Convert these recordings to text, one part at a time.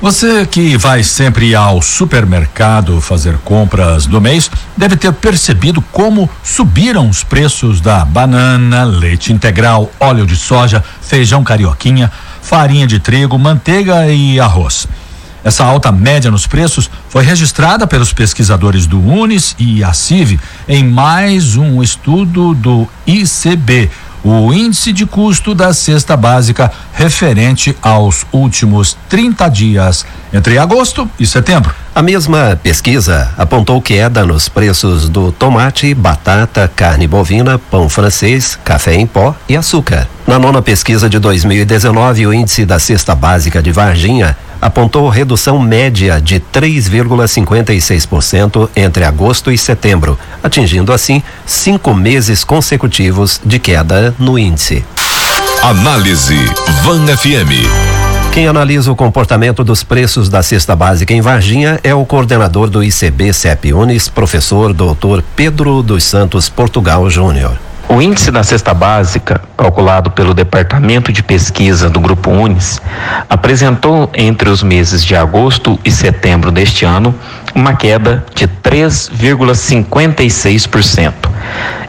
Você que vai sempre ao supermercado fazer compras do mês deve ter percebido como subiram os preços da banana, leite integral, óleo de soja, feijão carioquinha, farinha de trigo, manteiga e arroz. Essa alta média nos preços foi registrada pelos pesquisadores do Unis e a CIV em mais um estudo do ICB, o índice de custo da cesta básica referente aos últimos 30 dias, entre agosto e setembro. A mesma pesquisa apontou queda nos preços do tomate, batata, carne bovina, pão francês, café em pó e açúcar. Na nona pesquisa de 2019, o índice da cesta básica de Varginha apontou redução média de 3,56% entre agosto e setembro, atingindo assim cinco meses consecutivos de queda no índice. Análise Van FM. Quem analisa o comportamento dos preços da cesta básica em Varginha é o coordenador do ICB CEP Unis, professor doutor Pedro dos Santos Portugal Júnior. O índice da cesta básica, calculado pelo Departamento de Pesquisa do Grupo Unis, apresentou entre os meses de agosto e setembro deste ano uma queda de 3,56%.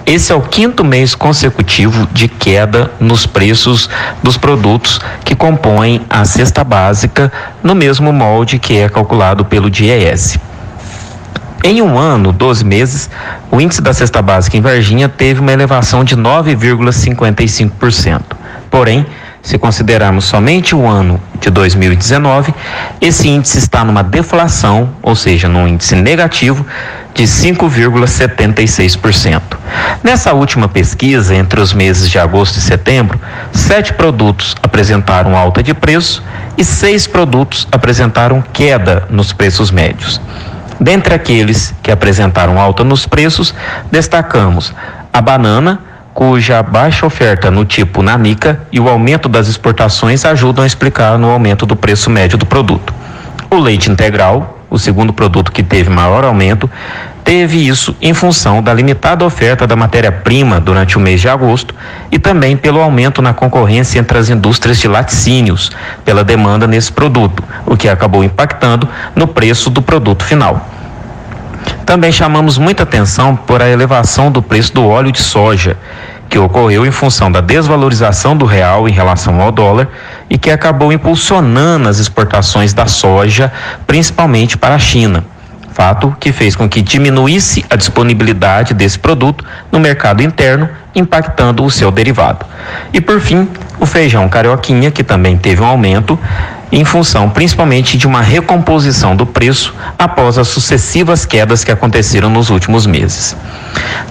Esse é o quinto mês consecutivo de queda nos preços dos produtos que compõem a cesta básica, no mesmo molde que é calculado pelo DIES. Em um ano, 12 meses, o índice da cesta básica em Varginha teve uma elevação de 9,55%. Porém, se considerarmos somente o ano de 2019, esse índice está numa deflação, ou seja, num índice negativo de 5,76%. Nessa última pesquisa, entre os meses de agosto e setembro, sete produtos apresentaram alta de preço e seis produtos apresentaram queda nos preços médios. Dentre aqueles que apresentaram alta nos preços, destacamos a banana, cuja baixa oferta no tipo nanica e o aumento das exportações ajudam a explicar no aumento do preço médio do produto. O leite integral, o segundo produto que teve maior aumento, teve isso em função da limitada oferta da matéria-prima durante o mês de agosto e também pelo aumento na concorrência entre as indústrias de laticínios pela demanda nesse produto, o que acabou impactando no preço do produto final. Também chamamos muita atenção por a elevação do preço do óleo de soja, que ocorreu em função da desvalorização do real em relação ao dólar e que acabou impulsionando as exportações da soja, principalmente para a China fato que fez com que diminuísse a disponibilidade desse produto no mercado interno, impactando o seu derivado. E por fim, o feijão carioquinha, que também teve um aumento em função principalmente de uma recomposição do preço após as sucessivas quedas que aconteceram nos últimos meses.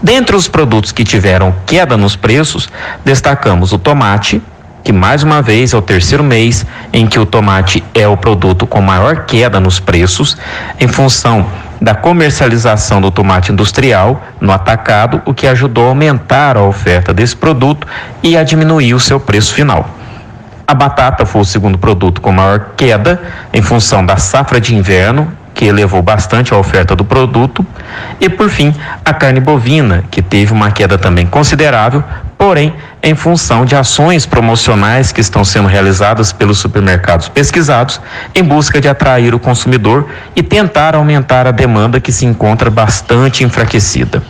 Dentre os produtos que tiveram queda nos preços, destacamos o tomate, que mais uma vez é o terceiro mês em que o tomate é o produto com maior queda nos preços, em função da comercialização do tomate industrial no atacado, o que ajudou a aumentar a oferta desse produto e a diminuir o seu preço final. A batata foi o segundo produto com maior queda em função da safra de inverno que elevou bastante a oferta do produto, e por fim, a carne bovina, que teve uma queda também considerável, porém, em função de ações promocionais que estão sendo realizadas pelos supermercados pesquisados em busca de atrair o consumidor e tentar aumentar a demanda que se encontra bastante enfraquecida.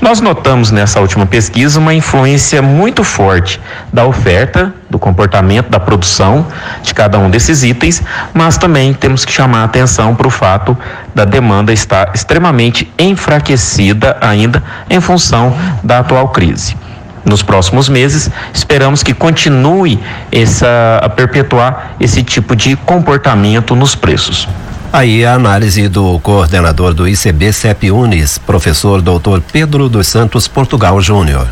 Nós notamos nessa última pesquisa uma influência muito forte da oferta, do comportamento, da produção de cada um desses itens, mas também temos que chamar a atenção para o fato da demanda estar extremamente enfraquecida ainda em função da atual crise nos próximos meses. Esperamos que continue essa, a perpetuar esse tipo de comportamento nos preços. Aí a análise do coordenador do ICB CEP Unis, professor doutor Pedro dos Santos Portugal Júnior.